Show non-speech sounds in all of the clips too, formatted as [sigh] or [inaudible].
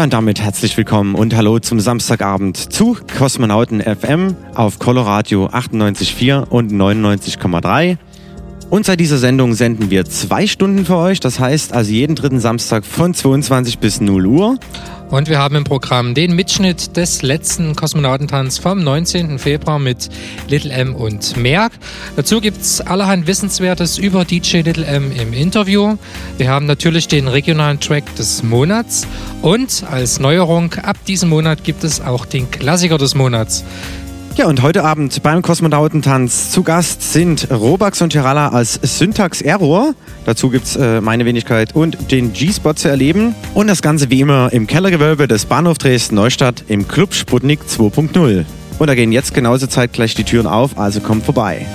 Ja, und damit herzlich willkommen und hallo zum Samstagabend zu Kosmonauten FM auf Coloradio 98,4 und 99,3. Und seit dieser Sendung senden wir zwei Stunden für euch, das heißt also jeden dritten Samstag von 22 bis 0 Uhr. Und wir haben im Programm den Mitschnitt des letzten Kosmonautentanz vom 19. Februar mit Little M und Merck. Dazu gibt es allerhand Wissenswertes über DJ Little M im Interview. Wir haben natürlich den regionalen Track des Monats und als Neuerung ab diesem Monat gibt es auch den Klassiker des Monats. Ja, und heute Abend beim Kosmonautentanz zu Gast sind Robax und Tirala als Syntax Error. Dazu gibt es äh, meine Wenigkeit und den G-Spot zu erleben. Und das Ganze wie immer im Kellergewölbe des Bahnhof Dresden Neustadt im Club Sputnik 2.0. Und da gehen jetzt genauso zeitgleich die Türen auf, also kommt vorbei.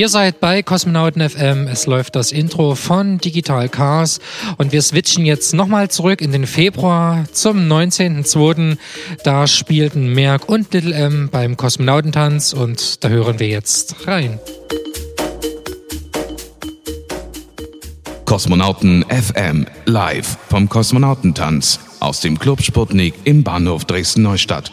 Ihr seid bei Kosmonauten FM. Es läuft das Intro von Digital Cars und wir switchen jetzt nochmal zurück in den Februar zum 19.02. Da spielten Merck und Little M beim Kosmonautentanz und da hören wir jetzt rein. Kosmonauten FM live vom Kosmonautentanz aus dem Club Sputnik im Bahnhof Dresden-Neustadt.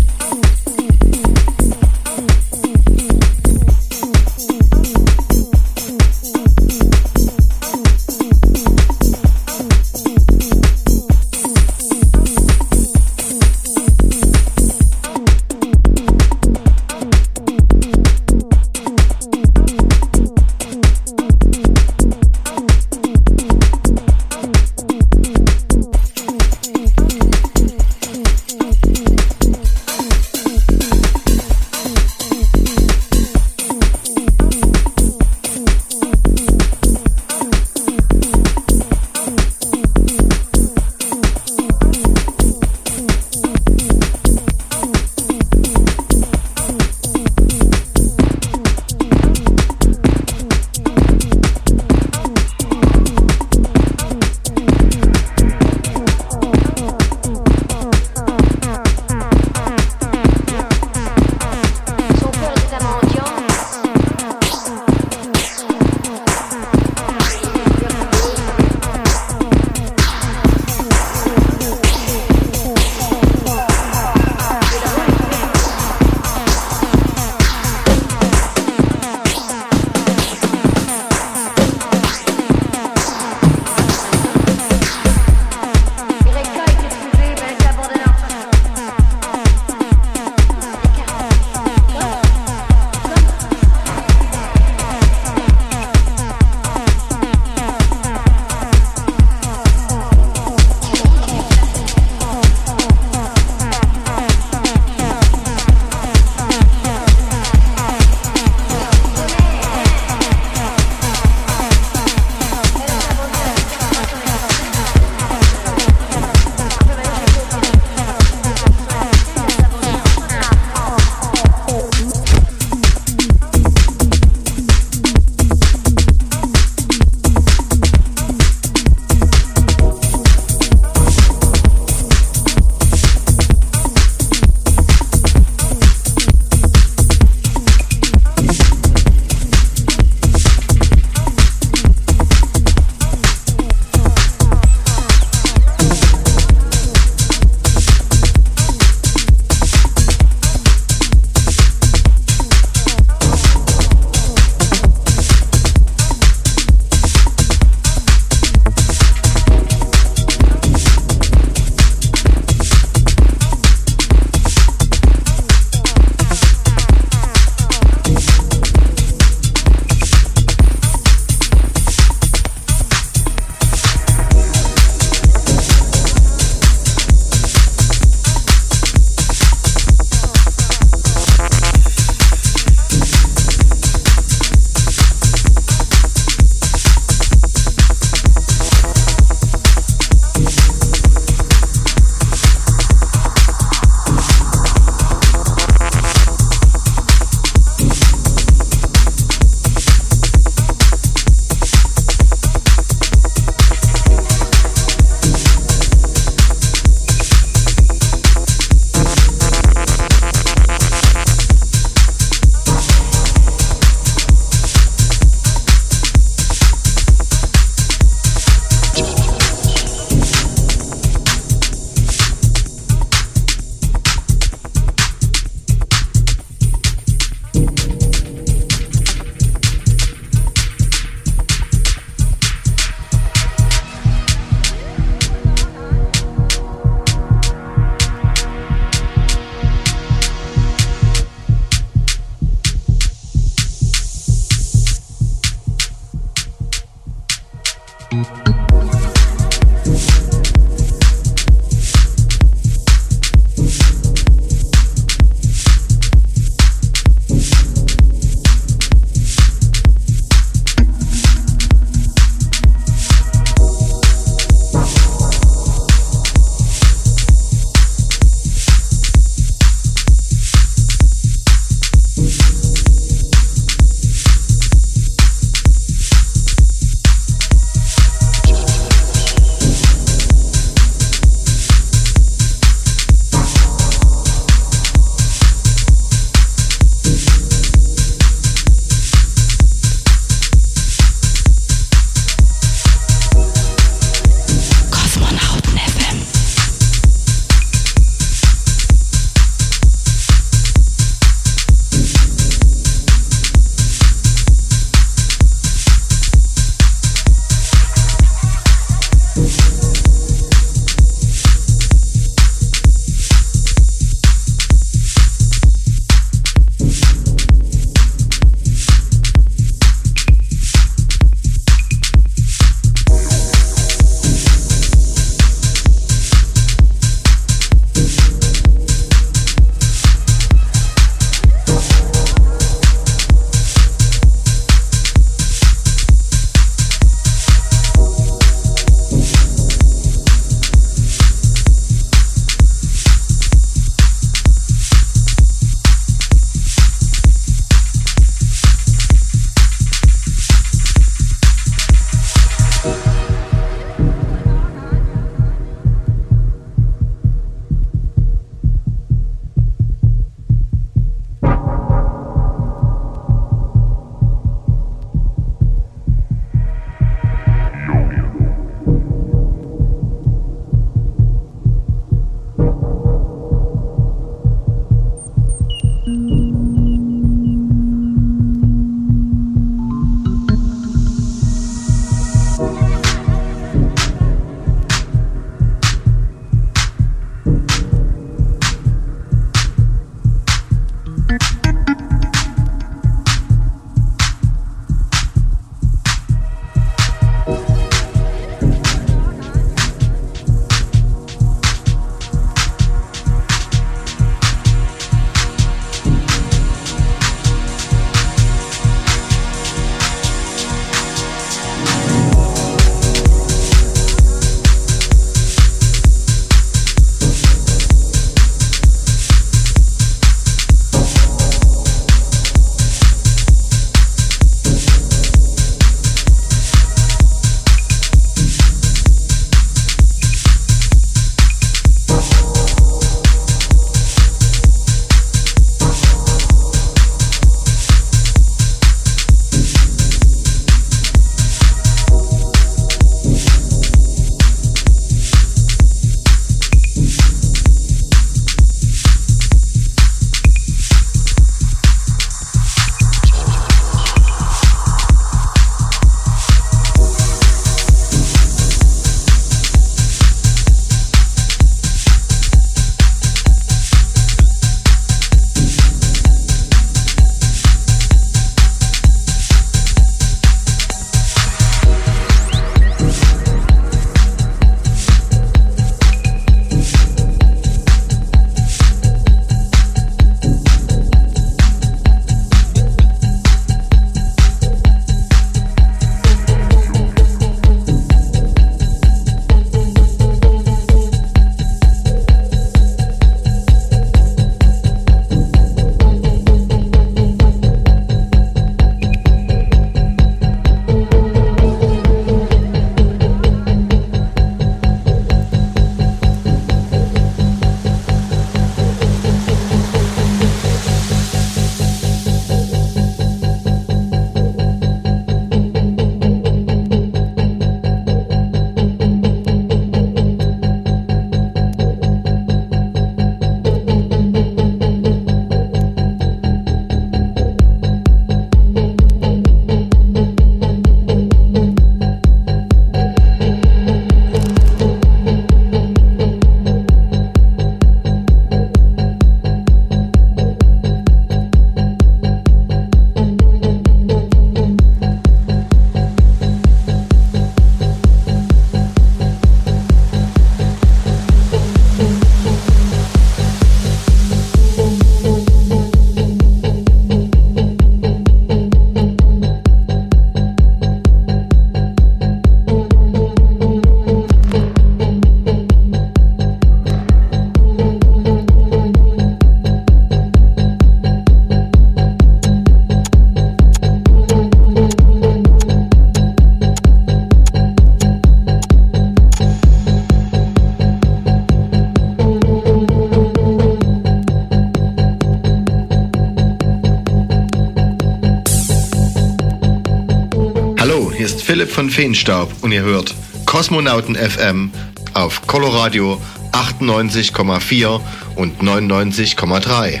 Von Feenstaub und ihr hört Kosmonauten FM auf Coloradio 98,4 und 99,3.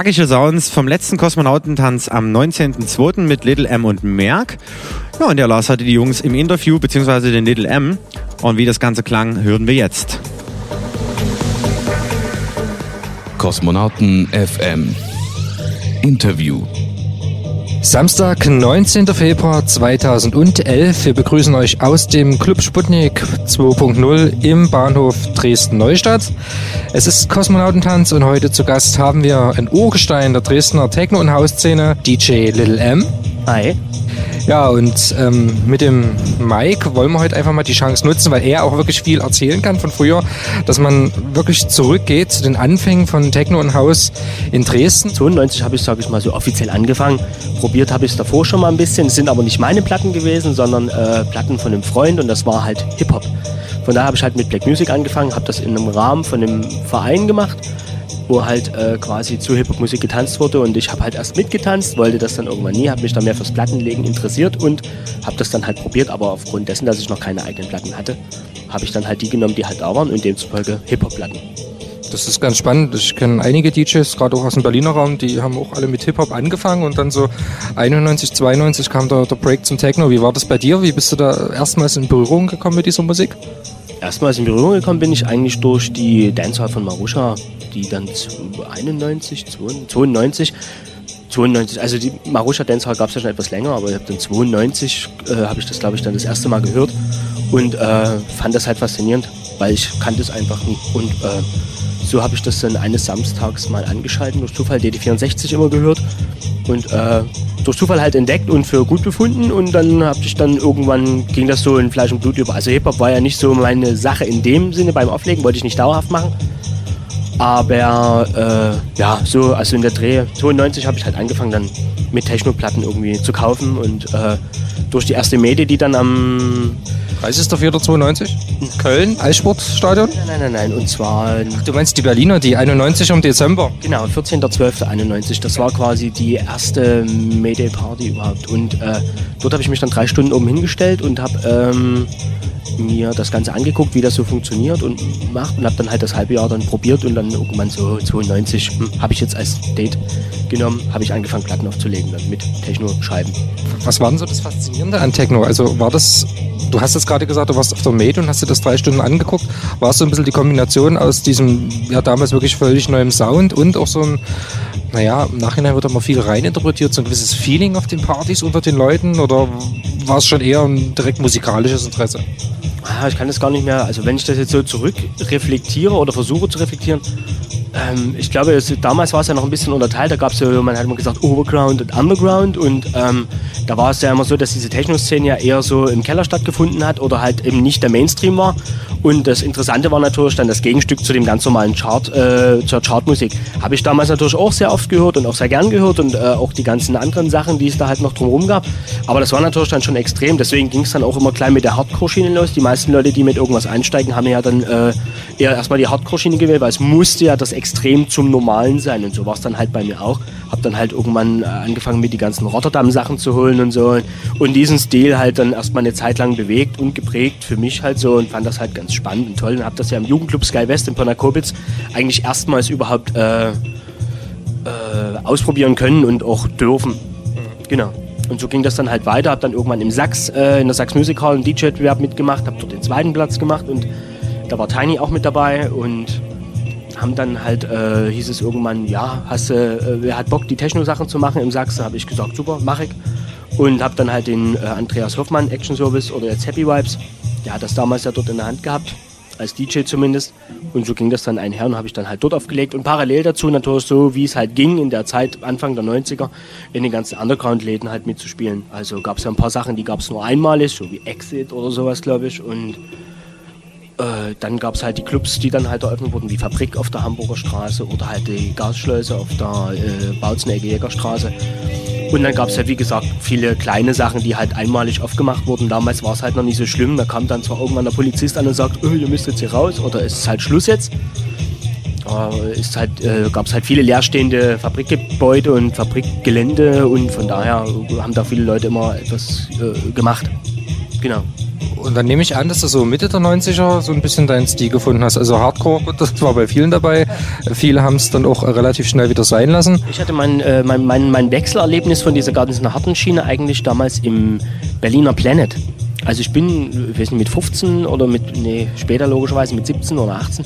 Zackige Sounds vom letzten Kosmonautentanz am 19.02. mit Little M und Merck. Ja, und der Lars hatte die Jungs im Interview, beziehungsweise den Little M. Und wie das Ganze klang, hören wir jetzt. Kosmonauten FM Interview Samstag, 19. Februar 2011. Wir begrüßen euch aus dem Club Sputnik 2.0 im Bahnhof Dresden-Neustadt. Es ist Kosmonautentanz und heute zu Gast haben wir ein Urgestein der Dresdner Techno- und Hausszene, DJ Little M. Hi. Ja, und ähm, mit dem Mike wollen wir heute einfach mal die Chance nutzen, weil er auch wirklich viel erzählen kann von früher, dass man wirklich zurückgeht zu den Anfängen von Techno und Haus in Dresden. 92 habe ich, sage ich mal, so offiziell angefangen. Probiert habe ich es davor schon mal ein bisschen. Es sind aber nicht meine Platten gewesen, sondern äh, Platten von einem Freund und das war halt Hip-Hop. Von daher habe ich halt mit Black Music angefangen, habe das in einem Rahmen von einem Verein gemacht wo halt äh, quasi zu Hip-Hop-Musik getanzt wurde und ich habe halt erst mitgetanzt, wollte das dann irgendwann nie, habe mich dann mehr fürs Plattenlegen interessiert und habe das dann halt probiert, aber aufgrund dessen, dass ich noch keine eigenen Platten hatte, habe ich dann halt die genommen, die halt da waren und demzufolge Hip-Hop-Platten. Das ist ganz spannend. Ich kenne einige DJs, gerade auch aus dem Berliner Raum, die haben auch alle mit Hip-Hop angefangen und dann so 91, 92 kam der, der Break zum Techno. Wie war das bei dir? Wie bist du da erstmals in Berührung gekommen mit dieser Musik? Erstmals in Berührung gekommen bin ich eigentlich durch die Dancehall von Marusha, die dann 91, 92, 92, also die Marusha Dancehall gab es ja schon etwas länger, aber ich habe dann 92, äh, habe ich das glaube ich dann das erste Mal gehört und äh, fand das halt faszinierend, weil ich kannte es einfach nie und äh, so habe ich das dann eines Samstags mal angeschaltet, durch Zufall DD64 immer gehört und äh, durch Zufall halt entdeckt und für gut befunden und dann habe ich dann irgendwann ging das so in Fleisch und Blut über. Also Hip-Hop war ja nicht so meine Sache in dem Sinne beim Auflegen, wollte ich nicht dauerhaft machen. Aber äh, ja, so, also in der Dreh 92 habe ich halt angefangen dann mit Techno-Platten irgendwie zu kaufen und äh, durch die erste Mede, die dann am 30.04.92? Köln, Eissportstadion? Nein, nein, nein, nein. Und zwar. Du meinst die Berliner, die 91 im Dezember? Genau, 14.12.91. Das war quasi die erste Mayday-Party überhaupt. Und äh, dort habe ich mich dann drei Stunden oben hingestellt und habe ähm, mir das Ganze angeguckt, wie das so funktioniert und macht und habe dann halt das halbe Jahr dann probiert und dann irgendwann so 92 hm, habe ich jetzt als Date genommen, habe ich angefangen Platten aufzulegen dann mit Techno-Scheiben. Was war denn so das Faszinierende an Techno? Also war das Du hast jetzt gerade gesagt, du warst auf der Made und hast dir das drei Stunden angeguckt. War es so ein bisschen die Kombination aus diesem, ja, damals wirklich völlig neuem Sound und auch so ein, naja, im Nachhinein wird immer viel reininterpretiert, so ein gewisses Feeling auf den Partys unter den Leuten oder war es schon eher ein direkt musikalisches Interesse? Ah, ich kann das gar nicht mehr, also wenn ich das jetzt so zurückreflektiere oder versuche zu reflektieren, ähm, ich glaube, es, damals war es ja noch ein bisschen unterteilt. Da gab es ja, man hat immer gesagt, Overground und Underground. Und ähm, da war es ja immer so, dass diese Techno-Szene ja eher so im Keller stattgefunden hat oder halt eben nicht der Mainstream war. Und das Interessante war natürlich dann das Gegenstück zu dem ganz normalen Chart, äh, zur Chartmusik. Habe ich damals natürlich auch sehr oft gehört und auch sehr gern gehört und äh, auch die ganzen anderen Sachen, die es da halt noch drumherum gab. Aber das war natürlich dann schon extrem. Deswegen ging es dann auch immer klein mit der Hardcore-Schiene los. Die meisten Leute, die mit irgendwas einsteigen, haben ja dann äh, eher erstmal die Hardcore-Schiene gewählt, weil es musste ja das extrem zum Normalen sein. Und so war es dann halt bei mir auch. Hab dann halt irgendwann äh, angefangen, mir die ganzen Rotterdam-Sachen zu holen und so. Und diesen Stil halt dann erstmal eine Zeit lang bewegt und geprägt für mich halt so und fand das halt ganz spannend und toll. Und hab das ja im Jugendclub Sky West in Ponakobitz eigentlich erstmals überhaupt äh, äh, ausprobieren können und auch dürfen. Genau. Und so ging das dann halt weiter. Hab dann irgendwann im Sachs, äh, in der Sachs Music Hall einen DJ-Wettbewerb mitgemacht, hab dort den zweiten Platz gemacht und da war Tiny auch mit dabei und haben dann halt, äh, hieß es irgendwann, ja, hast, äh, wer hat Bock, die Techno-Sachen zu machen im Sachsen? Habe ich gesagt, super, mach ich. Und habe dann halt den äh, Andreas Hoffmann, Action Service oder jetzt Happy Vibes, der hat das damals ja dort in der Hand gehabt, als DJ zumindest. Und so ging das dann einher und habe ich dann halt dort aufgelegt. Und parallel dazu natürlich so, wie es halt ging in der Zeit, Anfang der 90er, in den ganzen Underground-Läden halt mitzuspielen. Also gab es ja ein paar Sachen, die gab es nur einmalig, so wie Exit oder sowas, glaube ich. Und äh, dann gab es halt die Clubs, die dann halt eröffnet wurden, wie Fabrik auf der Hamburger Straße oder halt die Gasschleuse auf der äh, Bautzenecke Jägerstraße. Und dann gab es halt, wie gesagt, viele kleine Sachen, die halt einmalig aufgemacht wurden. Damals war es halt noch nicht so schlimm. Da kam dann zwar irgendwann der Polizist an und sagt, oh, ihr müsst jetzt hier raus oder ist es halt Schluss jetzt. Es halt, äh, gab es halt viele leerstehende Fabrikgebäude und Fabrikgelände und von daher haben da viele Leute immer etwas äh, gemacht. Genau. Und dann nehme ich an, dass du so Mitte der 90er so ein bisschen deinen Stil gefunden hast. Also Hardcore, das war bei vielen dabei. Viele haben es dann auch relativ schnell wieder sein lassen. Ich hatte mein, äh, mein, mein, mein Wechselerlebnis von dieser ganzen harten Schiene eigentlich damals im Berliner Planet. Also ich bin, ich weiß nicht, mit 15 oder mit, nee, später logischerweise mit 17 oder 18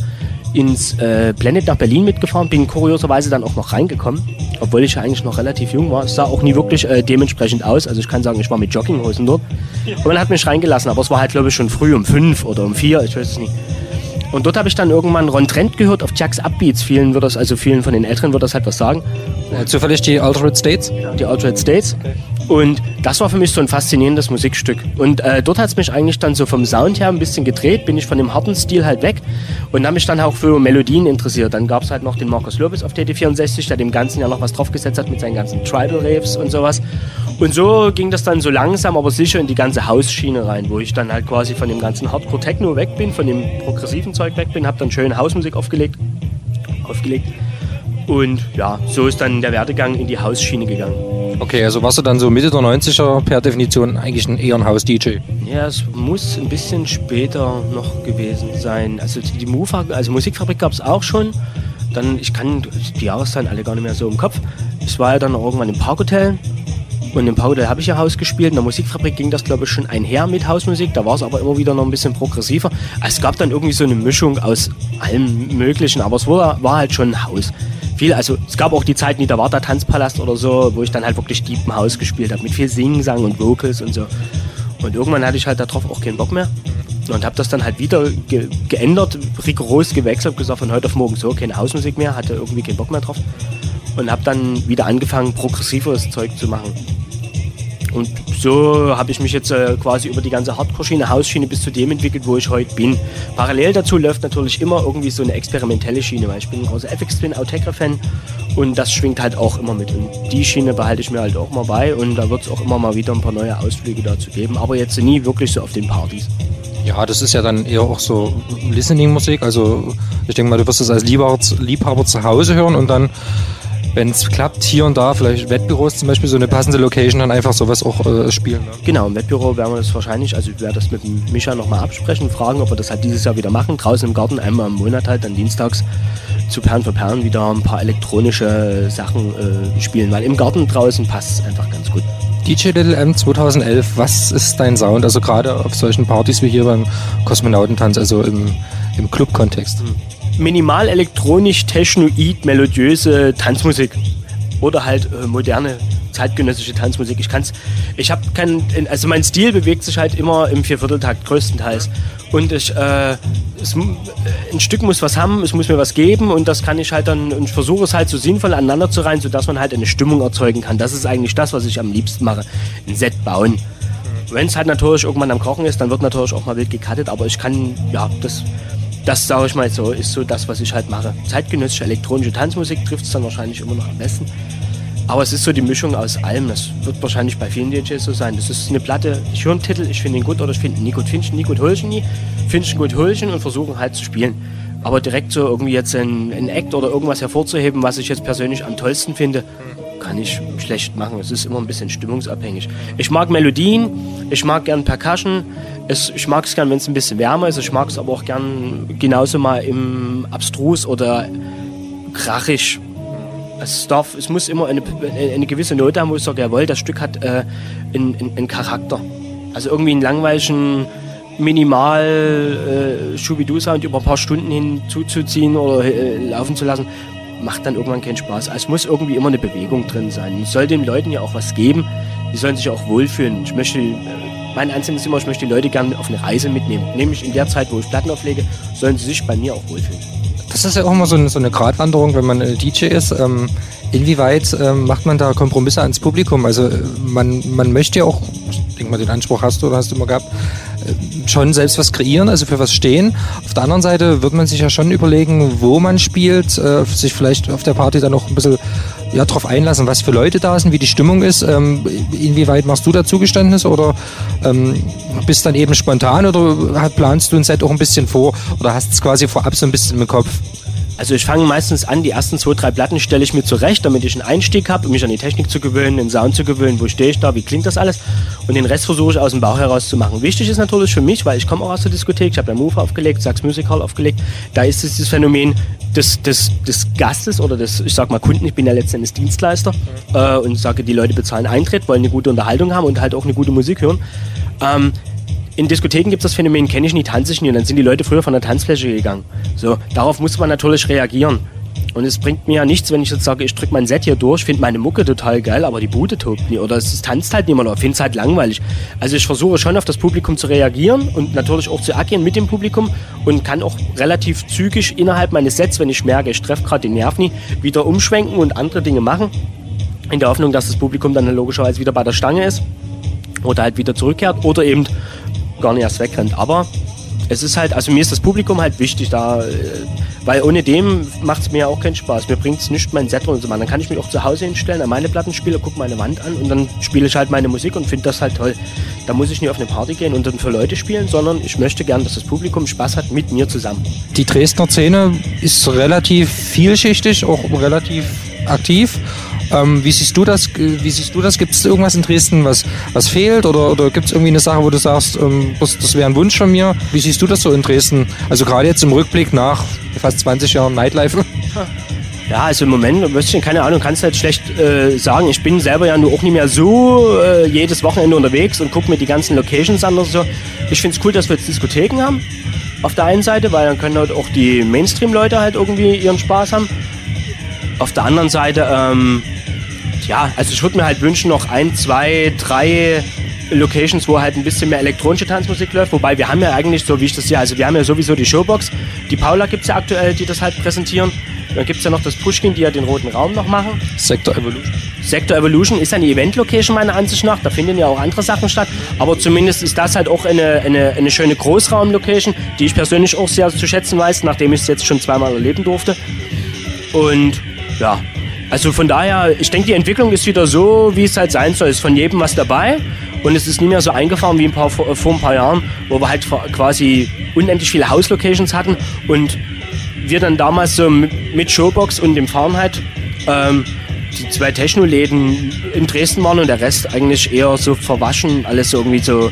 ins äh, Planet nach Berlin mitgefahren, bin kurioserweise dann auch noch reingekommen, obwohl ich ja eigentlich noch relativ jung war. Es sah auch nie wirklich äh, dementsprechend aus. Also ich kann sagen, ich war mit Jogginghosen dort. Und man hat mich reingelassen, aber es war halt glaube ich schon früh um fünf oder um vier, ich weiß es nicht. Und dort habe ich dann irgendwann Ron Trent gehört auf Jacks Upbeats. Vielen wird das, also vielen von den Älteren wird das halt was sagen. Zufällig die Altered States? Die Altered States. Okay. Und das war für mich so ein faszinierendes Musikstück. Und äh, dort hat es mich eigentlich dann so vom Sound her ein bisschen gedreht, bin ich von dem harten Stil halt weg und habe mich dann auch für Melodien interessiert. Dann gab es halt noch den Markus Lopez auf TT64, der dem Ganzen ja noch was draufgesetzt hat mit seinen ganzen Tribal Raves und sowas. Und so ging das dann so langsam, aber sicher in die ganze Hausschiene rein, wo ich dann halt quasi von dem ganzen Hardcore-Techno weg bin, von dem progressiven Zeug weg bin, habe dann schön Hausmusik aufgelegt. aufgelegt. Und ja, so ist dann der Werdegang in die Hausschiene gegangen. Okay, also warst du dann so Mitte der 90er per Definition eigentlich ein eher ein Haus-DJ? Ja, es muss ein bisschen später noch gewesen sein. Also die Move, also Musikfabrik gab es auch schon. Dann, ich kann die Jahreszahlen alle gar nicht mehr so im Kopf. Ich war ja dann irgendwann im Parkhotel und im Parkhotel habe ich ja Haus gespielt. In der Musikfabrik ging das, glaube ich, schon einher mit Hausmusik. Da war es aber immer wieder noch ein bisschen progressiver. Es gab dann irgendwie so eine Mischung aus allem Möglichen, aber es war, war halt schon Haus viel, also es gab auch die Zeiten, war der Tanzpalast oder so, wo ich dann halt wirklich Deep im Haus gespielt habe, mit viel Singsang und Vocals und so. Und irgendwann hatte ich halt darauf auch keinen Bock mehr und habe das dann halt wieder ge geändert, rigoros gewechselt, gesagt von heute auf morgen so, keine Hausmusik mehr, hatte irgendwie keinen Bock mehr drauf und habe dann wieder angefangen, progressiveres Zeug zu machen. Und so habe ich mich jetzt äh, quasi über die ganze Hardcore-Schiene, Hausschiene bis zu dem entwickelt, wo ich heute bin. Parallel dazu läuft natürlich immer irgendwie so eine experimentelle Schiene, weil ich bin ein großer FX Twin Outegra-Fan und das schwingt halt auch immer mit. Und die Schiene behalte ich mir halt auch mal bei und da wird es auch immer mal wieder ein paar neue Ausflüge dazu geben, aber jetzt nie wirklich so auf den Partys. Ja, das ist ja dann eher auch so Listening-Musik. Also ich denke mal, du wirst es als Liebhaber, Liebhaber zu Hause hören und dann, wenn es klappt, hier und da, vielleicht Wettbüros zum Beispiel, so eine passende Location, dann einfach sowas auch äh, spielen. Ne? Genau, im Wettbüro werden wir das wahrscheinlich, also ich werde das mit Micha nochmal absprechen, fragen, ob wir das halt dieses Jahr wieder machen. Draußen im Garten, einmal im Monat halt, dann dienstags zu Perlen für Perlen wieder ein paar elektronische Sachen äh, spielen, weil im Garten draußen passt es einfach ganz gut. DJ Little M 2011, was ist dein Sound? Also gerade auf solchen Partys wie hier beim Kosmonautentanz, also im, im Club-Kontext. Minimal elektronisch, technoid, melodiöse Tanzmusik. Oder halt äh, moderne, zeitgenössische Tanzmusik. Ich kann's, ich habe keinen, also mein Stil bewegt sich halt immer im Viervierteltakt größtenteils. Und ich, äh, es, ein Stück muss was haben, es muss mir was geben und das kann ich halt dann, und ich versuche es halt so sinnvoll aneinander zu reihen, sodass man halt eine Stimmung erzeugen kann. Das ist eigentlich das, was ich am liebsten mache. Ein Set bauen. Wenn es halt natürlich irgendwann am Kochen ist, dann wird natürlich auch mal wild gecuttet, aber ich kann, ja, das, das sage ich mal so, ist so das, was ich halt mache. Zeitgenössische elektronische Tanzmusik trifft es dann wahrscheinlich immer noch am besten. Aber es ist so die Mischung aus allem. Das wird wahrscheinlich bei vielen DJs so sein. Das ist eine Platte, ich höre einen Titel, ich finde ihn gut oder ich finde ihn nie gut. Finde ich nie gut, hol ich ihn nie. Finde ich ihn gut, hol und versuche halt zu spielen. Aber direkt so irgendwie jetzt ein, ein Act oder irgendwas hervorzuheben, was ich jetzt persönlich am tollsten finde, kann ich schlecht machen. Es ist immer ein bisschen stimmungsabhängig. Ich mag Melodien, ich mag gern Percussion, es, ich mag es gern, wenn es ein bisschen wärmer ist. Ich mag es aber auch gern genauso mal im Abstrus oder krachig es, darf, es muss immer eine, eine gewisse Note haben, wo ich sage, jawohl, das Stück hat äh, einen, einen, Charakter. Also irgendwie einen langweiligen, minimal äh, Schubidu-Sound über ein paar Stunden hin zuzuziehen oder äh, laufen zu lassen, macht dann irgendwann keinen Spaß. Also es muss irgendwie immer eine Bewegung drin sein. Es soll den Leuten ja auch was geben. Die sollen sich auch wohlfühlen. Ich möchte, äh, mein Ansinnen ist immer, ich möchte die Leute gerne auf eine Reise mitnehmen. Nämlich in der Zeit, wo ich Platten auflege, sollen sie sich bei mir auch wohlfühlen. Das ist ja auch immer so eine, so eine Gratwanderung, wenn man äh, DJ ist. Ähm, inwieweit ähm, macht man da Kompromisse ans Publikum? Also äh, man, man möchte ja auch, ich denke mal, den Anspruch hast du oder hast du immer gehabt, schon selbst was kreieren, also für was stehen. Auf der anderen Seite wird man sich ja schon überlegen, wo man spielt, äh, sich vielleicht auf der Party dann auch ein bisschen ja, darauf einlassen, was für Leute da sind, wie die Stimmung ist. Ähm, inwieweit machst du da Zugeständnis oder ähm, bist dann eben spontan oder planst du ein Set auch ein bisschen vor oder hast es quasi vorab so ein bisschen im Kopf? Also ich fange meistens an, die ersten zwei, drei Platten stelle ich mir zurecht, damit ich einen Einstieg habe, um mich an die Technik zu gewöhnen, den Sound zu gewöhnen, wo stehe ich da, wie klingt das alles. Und den Rest versuche ich aus dem Bauch heraus zu machen. Wichtig ist natürlich für mich, weil ich komme auch aus der Diskothek, ich habe ja Move aufgelegt, Sachs Music Hall aufgelegt, da ist es das Phänomen des, des, des Gastes oder des, ich sag mal Kunden, ich bin ja letztendlich Dienstleister äh, und sage, die Leute bezahlen Eintritt, wollen eine gute Unterhaltung haben und halt auch eine gute Musik hören. Ähm, in Diskotheken gibt es das Phänomen, kenne ich nie, tanze ich nie. Und dann sind die Leute früher von der Tanzfläche gegangen. So, darauf muss man natürlich reagieren. Und es bringt mir ja nichts, wenn ich jetzt sage, ich drücke mein Set hier durch, finde meine Mucke total geil, aber die Bude tobt nie. Oder es tanzt halt niemand oder finde es halt langweilig. Also ich versuche schon auf das Publikum zu reagieren und natürlich auch zu agieren mit dem Publikum und kann auch relativ zügig innerhalb meines Sets, wenn ich merke, ich treffe gerade den Nerv nie, wieder umschwenken und andere Dinge machen. In der Hoffnung, dass das Publikum dann logischerweise wieder bei der Stange ist oder halt wieder zurückkehrt oder eben gar nicht erst wegrennt. Aber es ist halt, also mir ist das Publikum halt wichtig da, äh, weil ohne dem macht es mir auch keinen Spaß. Mir bringt es nicht, mein Set zu machen. Dann kann ich mich auch zu Hause hinstellen, an meine Plattenspieler, gucke meine Wand an und dann spiele ich halt meine Musik und finde das halt toll. Da muss ich nicht auf eine Party gehen und dann für Leute spielen, sondern ich möchte gern, dass das Publikum Spaß hat mit mir zusammen. Die Dresdner Szene ist relativ vielschichtig, auch relativ aktiv ähm, wie siehst du das? Wie siehst du das? Gibt es irgendwas in Dresden, was, was fehlt? Oder, oder gibt es irgendwie eine Sache, wo du sagst, ähm, das, wäre ein Wunsch von mir? Wie siehst du das so in Dresden? Also gerade jetzt im Rückblick nach fast 20 Jahren Nightlife. [laughs] Ja, also im Moment, keine Ahnung, kannst du halt schlecht äh, sagen. Ich bin selber ja nur auch nicht mehr so äh, jedes Wochenende unterwegs und gucke mir die ganzen Locations an oder so. Ich finde es cool, dass wir jetzt Diskotheken haben. Auf der einen Seite, weil dann können halt auch die Mainstream-Leute halt irgendwie ihren Spaß haben. Auf der anderen Seite, ähm, ja, also ich würde mir halt wünschen, noch ein, zwei, drei Locations, wo halt ein bisschen mehr elektronische Tanzmusik läuft. Wobei wir haben ja eigentlich, so wie ich das sehe, also wir haben ja sowieso die Showbox. Die Paula gibt es ja aktuell, die das halt präsentieren. Dann gibt es ja noch das Pushkin, die ja den roten Raum noch machen. Sector Evolution. Sector Evolution ist eine Event-Location meiner Ansicht nach. Da finden ja auch andere Sachen statt. Aber zumindest ist das halt auch eine, eine, eine schöne Großraum-Location, die ich persönlich auch sehr zu schätzen weiß, nachdem ich es jetzt schon zweimal erleben durfte. Und ja, also von daher, ich denke, die Entwicklung ist wieder so, wie es halt sein soll. Es ist von jedem was dabei. Und es ist nicht mehr so eingefahren wie ein paar, vor, vor ein paar Jahren, wo wir halt quasi unendlich viele House-Locations hatten und wir dann damals so mit Showbox und dem Fahrenheit ähm, die zwei Techno-Läden in Dresden waren und der Rest eigentlich eher so verwaschen, alles irgendwie so.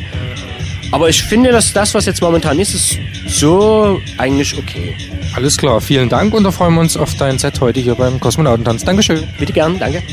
Aber ich finde, dass das, was jetzt momentan ist, ist so eigentlich okay. Alles klar, vielen Dank und da freuen wir uns auf dein Set heute hier beim Kosmonautentanz. Dankeschön. Bitte gern, danke.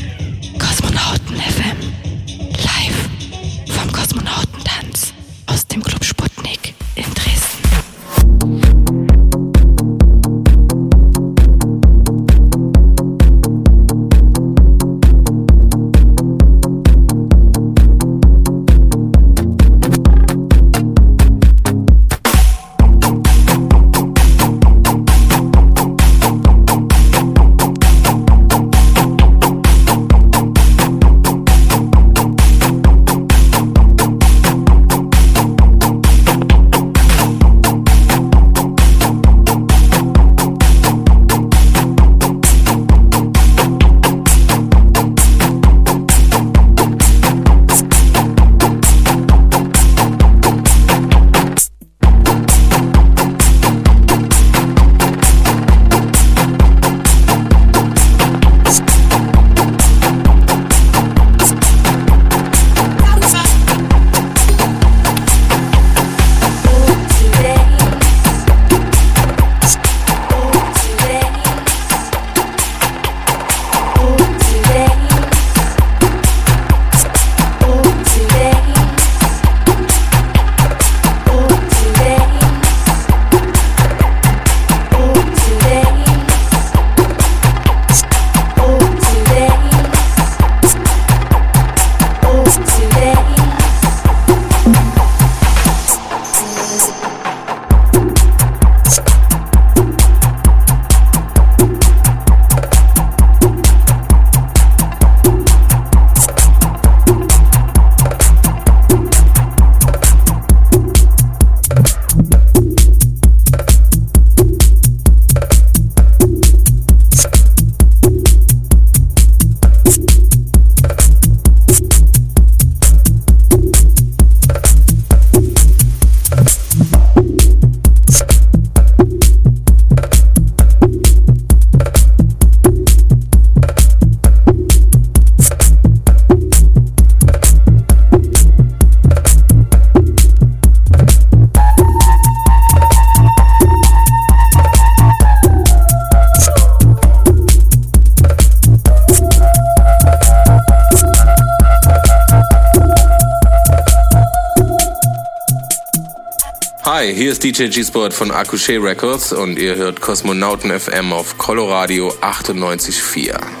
Ist DJ G-Sport von Akushe Records und ihr hört Kosmonauten FM auf Coloradio 98.4.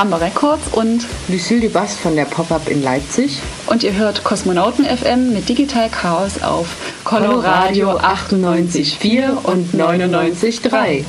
Ramba Records und Lucille Dubas von der Pop-Up in Leipzig. Und ihr hört Kosmonauten FM mit Digital Chaos auf Coloradio 98.4 und 99.3.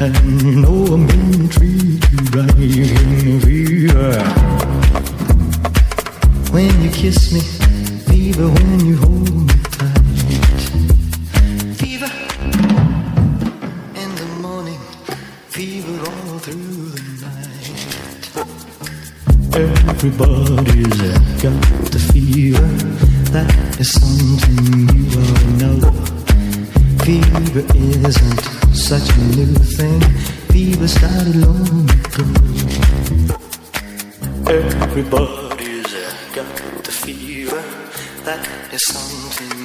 and no one can treat you right in the fever. When you kiss me. Everybody's got the fever. That is something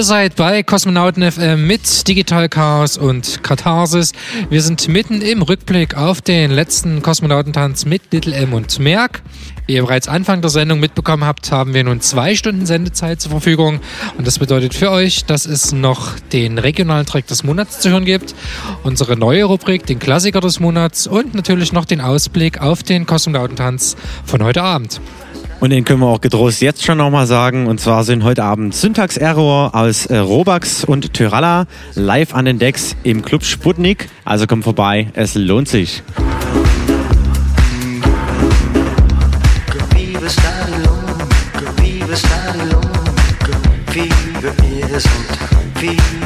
Ihr seid bei Kosmonauten FM mit Digital Chaos und Katharsis. Wir sind mitten im Rückblick auf den letzten Kosmonautentanz mit Little M und Merck. Wie ihr bereits Anfang der Sendung mitbekommen habt, haben wir nun zwei Stunden Sendezeit zur Verfügung. Und das bedeutet für euch, dass es noch den regionalen Track des Monats zu hören gibt, unsere neue Rubrik, den Klassiker des Monats und natürlich noch den Ausblick auf den Kosmonautentanz von heute Abend. Und den können wir auch getrost jetzt schon nochmal sagen. Und zwar sind heute Abend Syntax Error aus äh, Robax und Tyralla live an den Decks im Club Sputnik. Also kommt vorbei, es lohnt sich.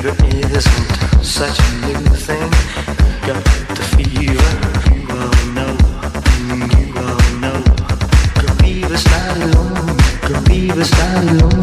Fever such a new thing. Got the fever, was down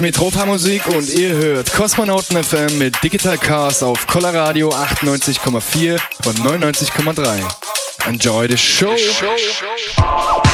ist Metropa Musik und ihr hört Kosmonauten FM mit Digital Cars auf Colorado 98,4 und 99,3. Enjoy the show. by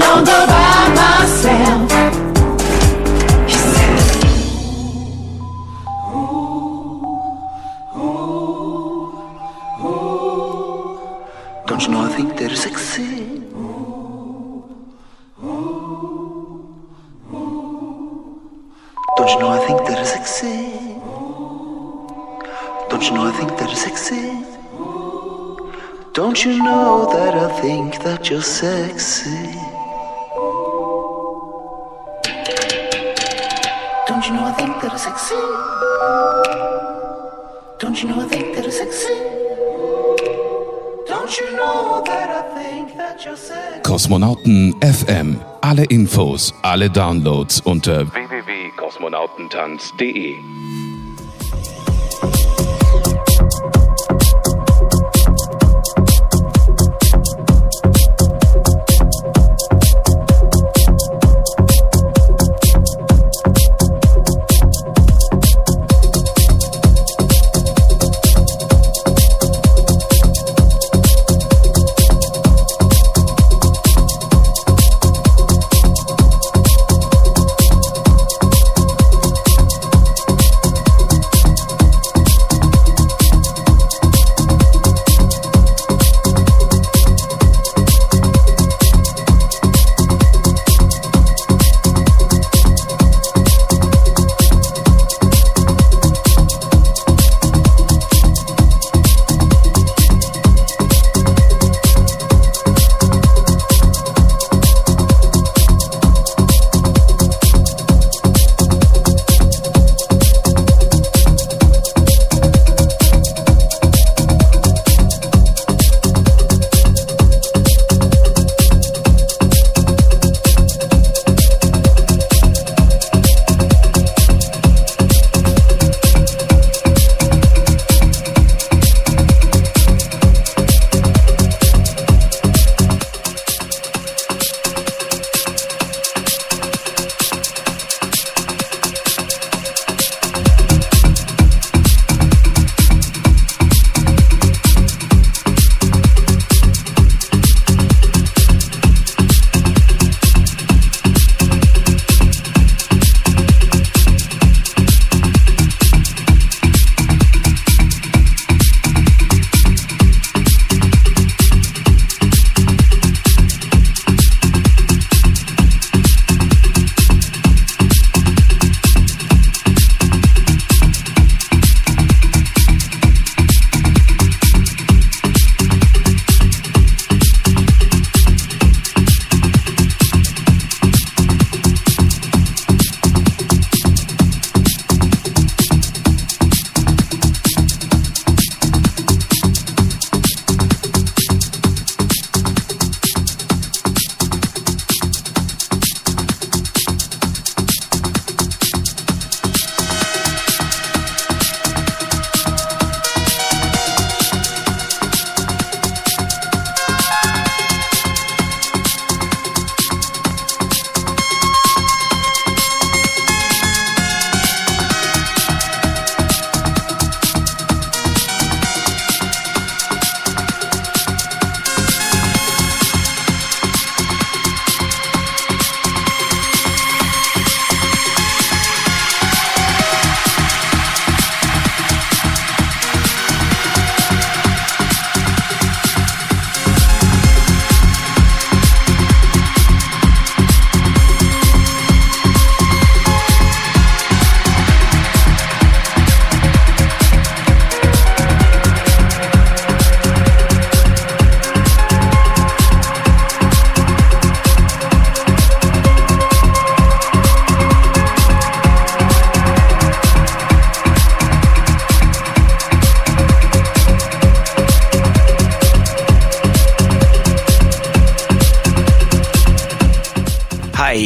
Longer by myself. Don't you know I think they're sexy? Don't you know I think they're sexy? Don't you know I think they're sexy? Don't you know that I think that you're sexy? Sexy? Don't you know I think that I'm sexy? Don't you know that I think that you're sexy? Kosmonauten FM. Alle Infos, alle Downloads unter www.kosmonautentanz.de.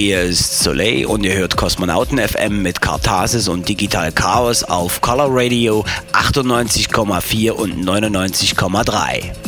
hier ist Soleil und ihr hört Kosmonauten FM mit Kartasis und Digital Chaos auf Color Radio 98,4 und 99,3.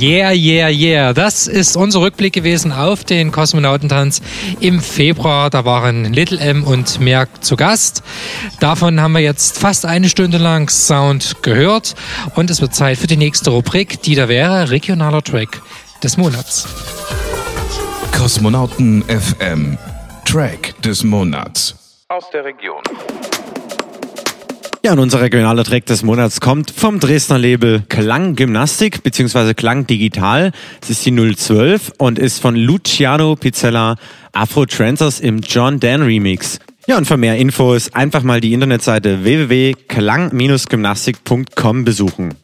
Yeah, yeah, yeah. Das ist unser Rückblick gewesen auf den Kosmonautentanz im Februar. Da waren Little M und Merck zu Gast. Davon haben wir jetzt fast eine Stunde lang Sound gehört. Und es wird Zeit für die nächste Rubrik, die da wäre regionaler Track des Monats. Kosmonauten FM. Track des Monats. Aus der Region. Ja, und unser regionaler Track des Monats kommt vom Dresdner Label Klang Gymnastik bzw. Klang Digital. Es ist die 012 und ist von Luciano Pizzella Afro Trancers im John Dan Remix. Ja, und für mehr Infos einfach mal die Internetseite www.klang-gymnastik.com besuchen.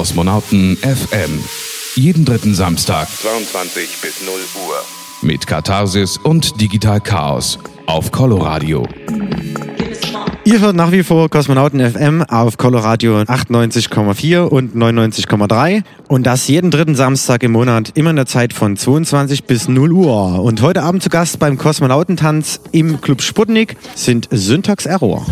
Kosmonauten FM. Jeden dritten Samstag 22 bis 0 Uhr. mit Katharsis und Digital Chaos auf Coloradio. Ihr hört nach wie vor Kosmonauten FM auf Coloradio 98,4 und 99,3 und das jeden dritten Samstag im Monat, immer in der Zeit von 22 bis 0 Uhr. Und heute Abend zu Gast beim Kosmonautentanz im Club Sputnik sind Syntax Error.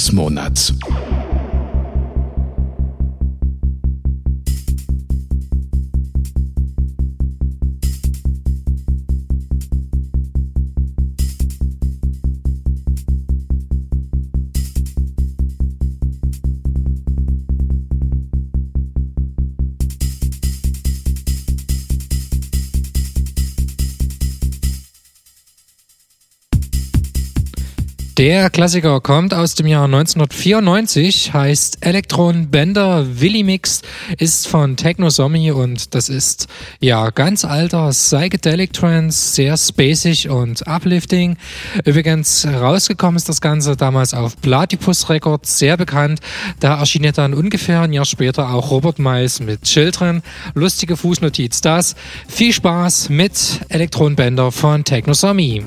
Des Monats. Der Klassiker kommt aus dem Jahr 1994, heißt Electron Bender Willy Mix, ist von Technosomi und das ist ja ganz alter Psychedelic Trance, sehr spacig und uplifting. Übrigens rausgekommen ist das Ganze damals auf Platypus Records, sehr bekannt. Da erschien ja dann ungefähr ein Jahr später auch Robert Miles mit Children. Lustige Fußnotiz das. Viel Spaß mit Electron Bender von Technosomi.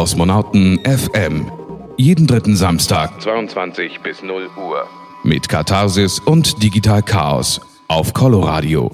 Kosmonauten FM. Jeden dritten Samstag 22 bis 0 Uhr. Mit Katharsis und Digital Chaos auf Coloradio.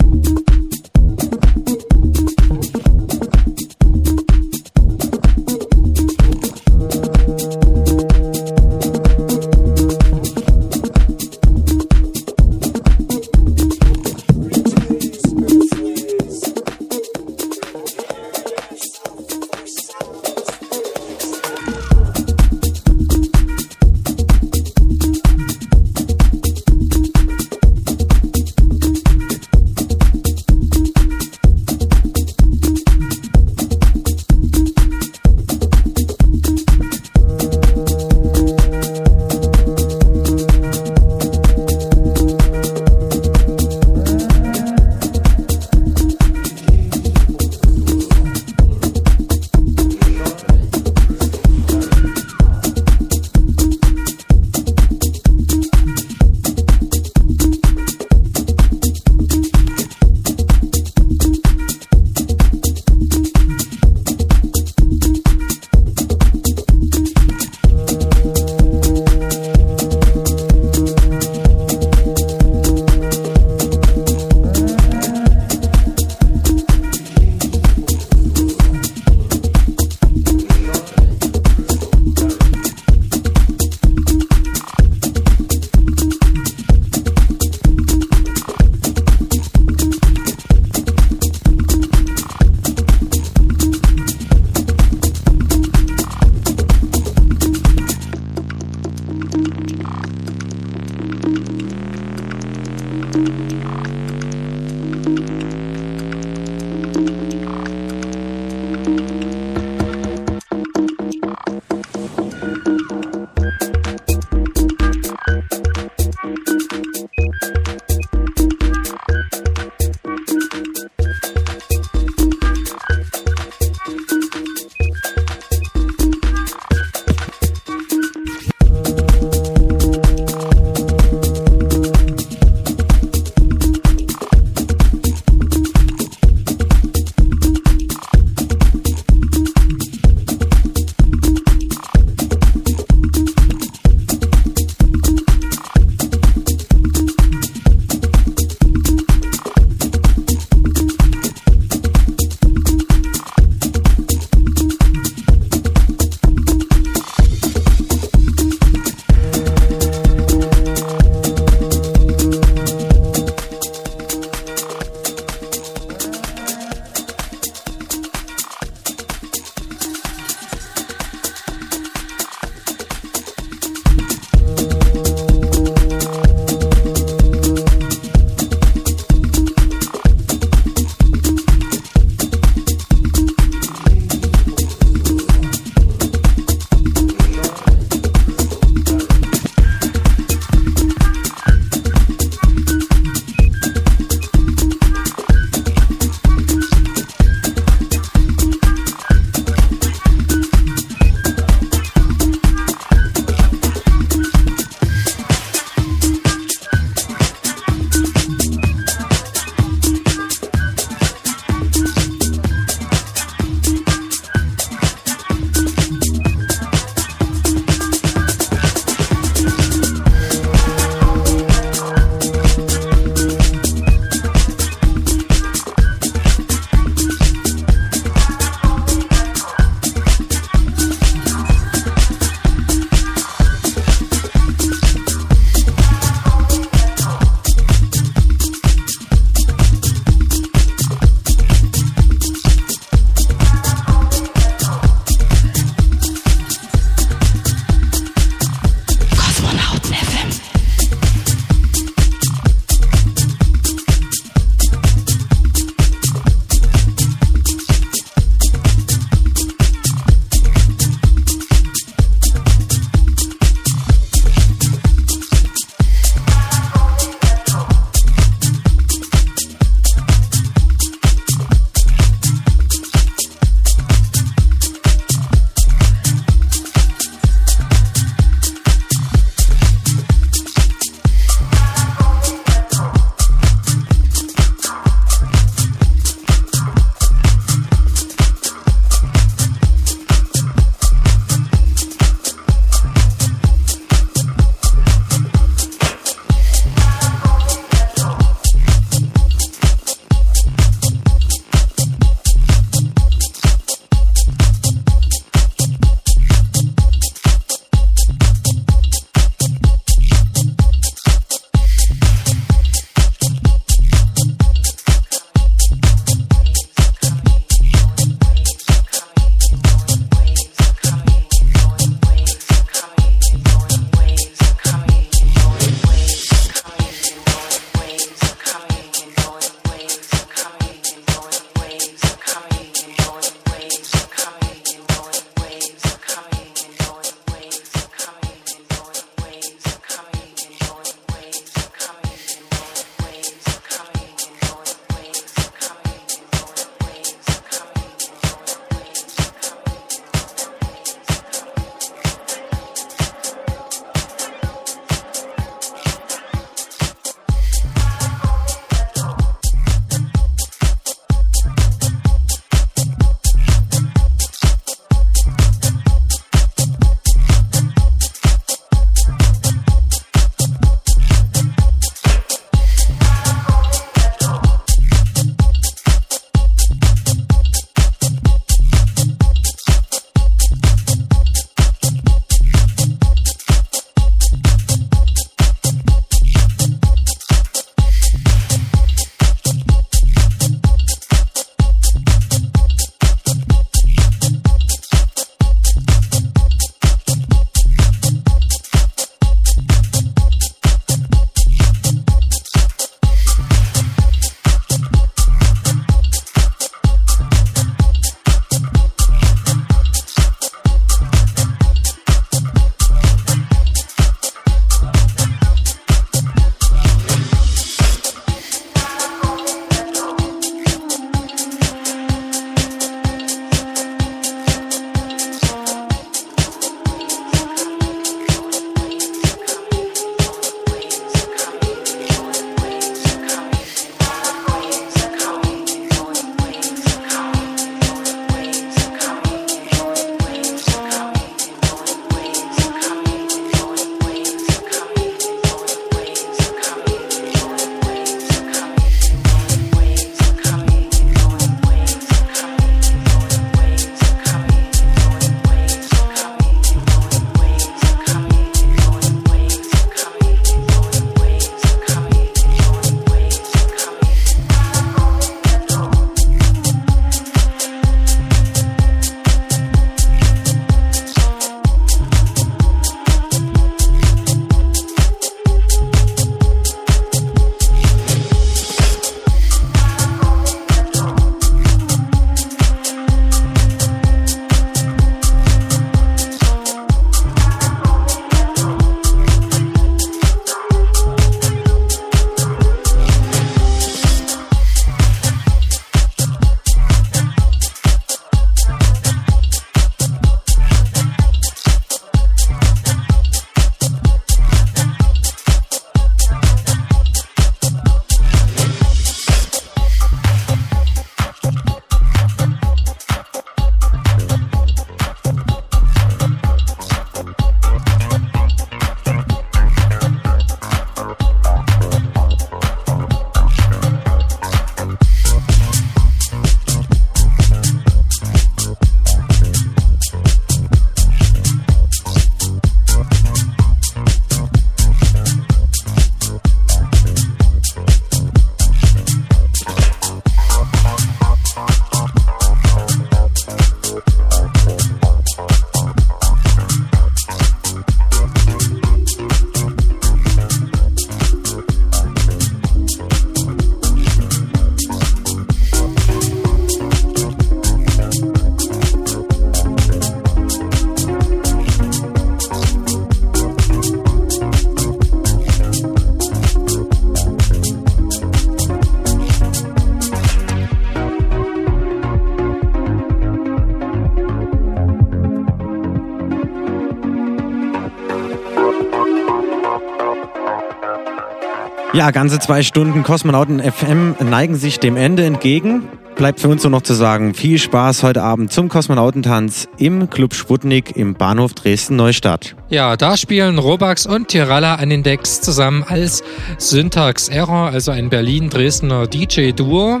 Ja, ganze zwei Stunden Kosmonauten FM neigen sich dem Ende entgegen. Bleibt für uns nur noch zu sagen, viel Spaß heute Abend zum Kosmonautentanz im Club Sputnik im Bahnhof Dresden-Neustadt. Ja, da spielen Robax und Tiralla an den Decks zusammen als Syntax Error, also ein Berlin-Dresdner DJ-Duo.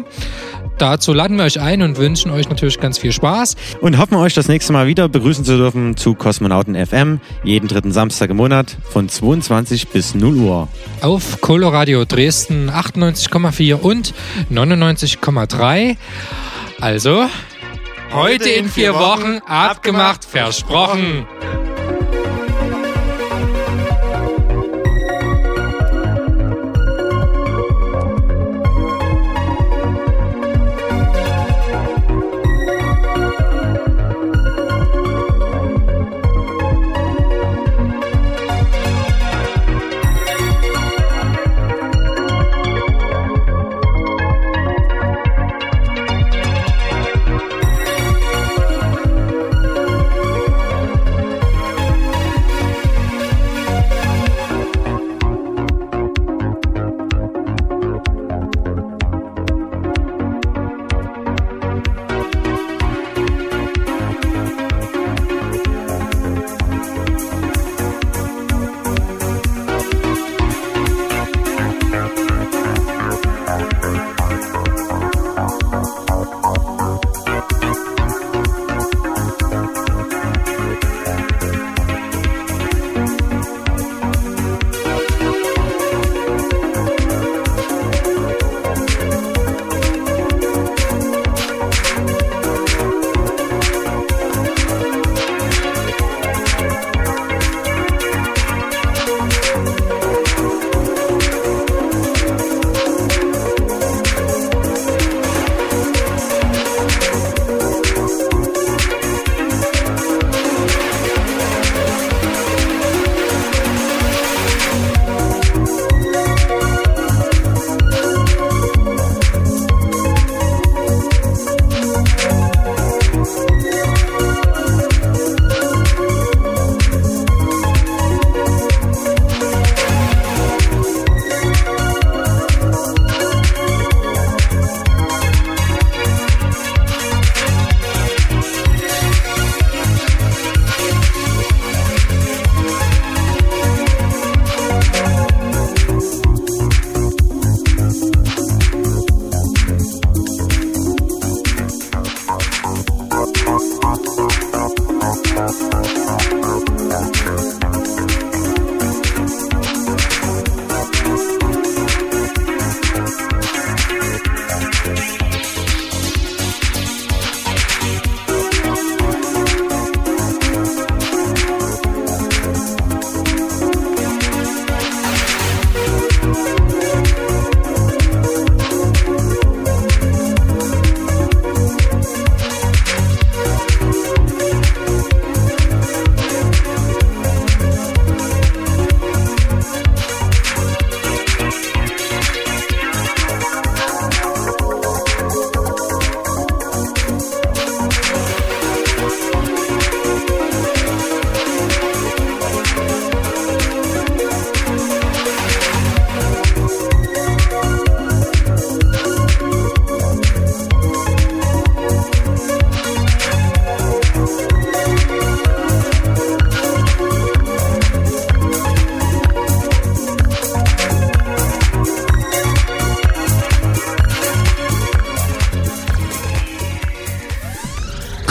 Dazu laden wir euch ein und wünschen euch natürlich ganz viel Spaß. Und hoffen euch das nächste Mal wieder begrüßen zu dürfen zu Kosmonauten FM, jeden dritten Samstag im Monat von 22 bis 0 Uhr. Auf Coloradio Dresden 98,4 und 99,3. Also, heute in vier Wochen abgemacht, versprochen.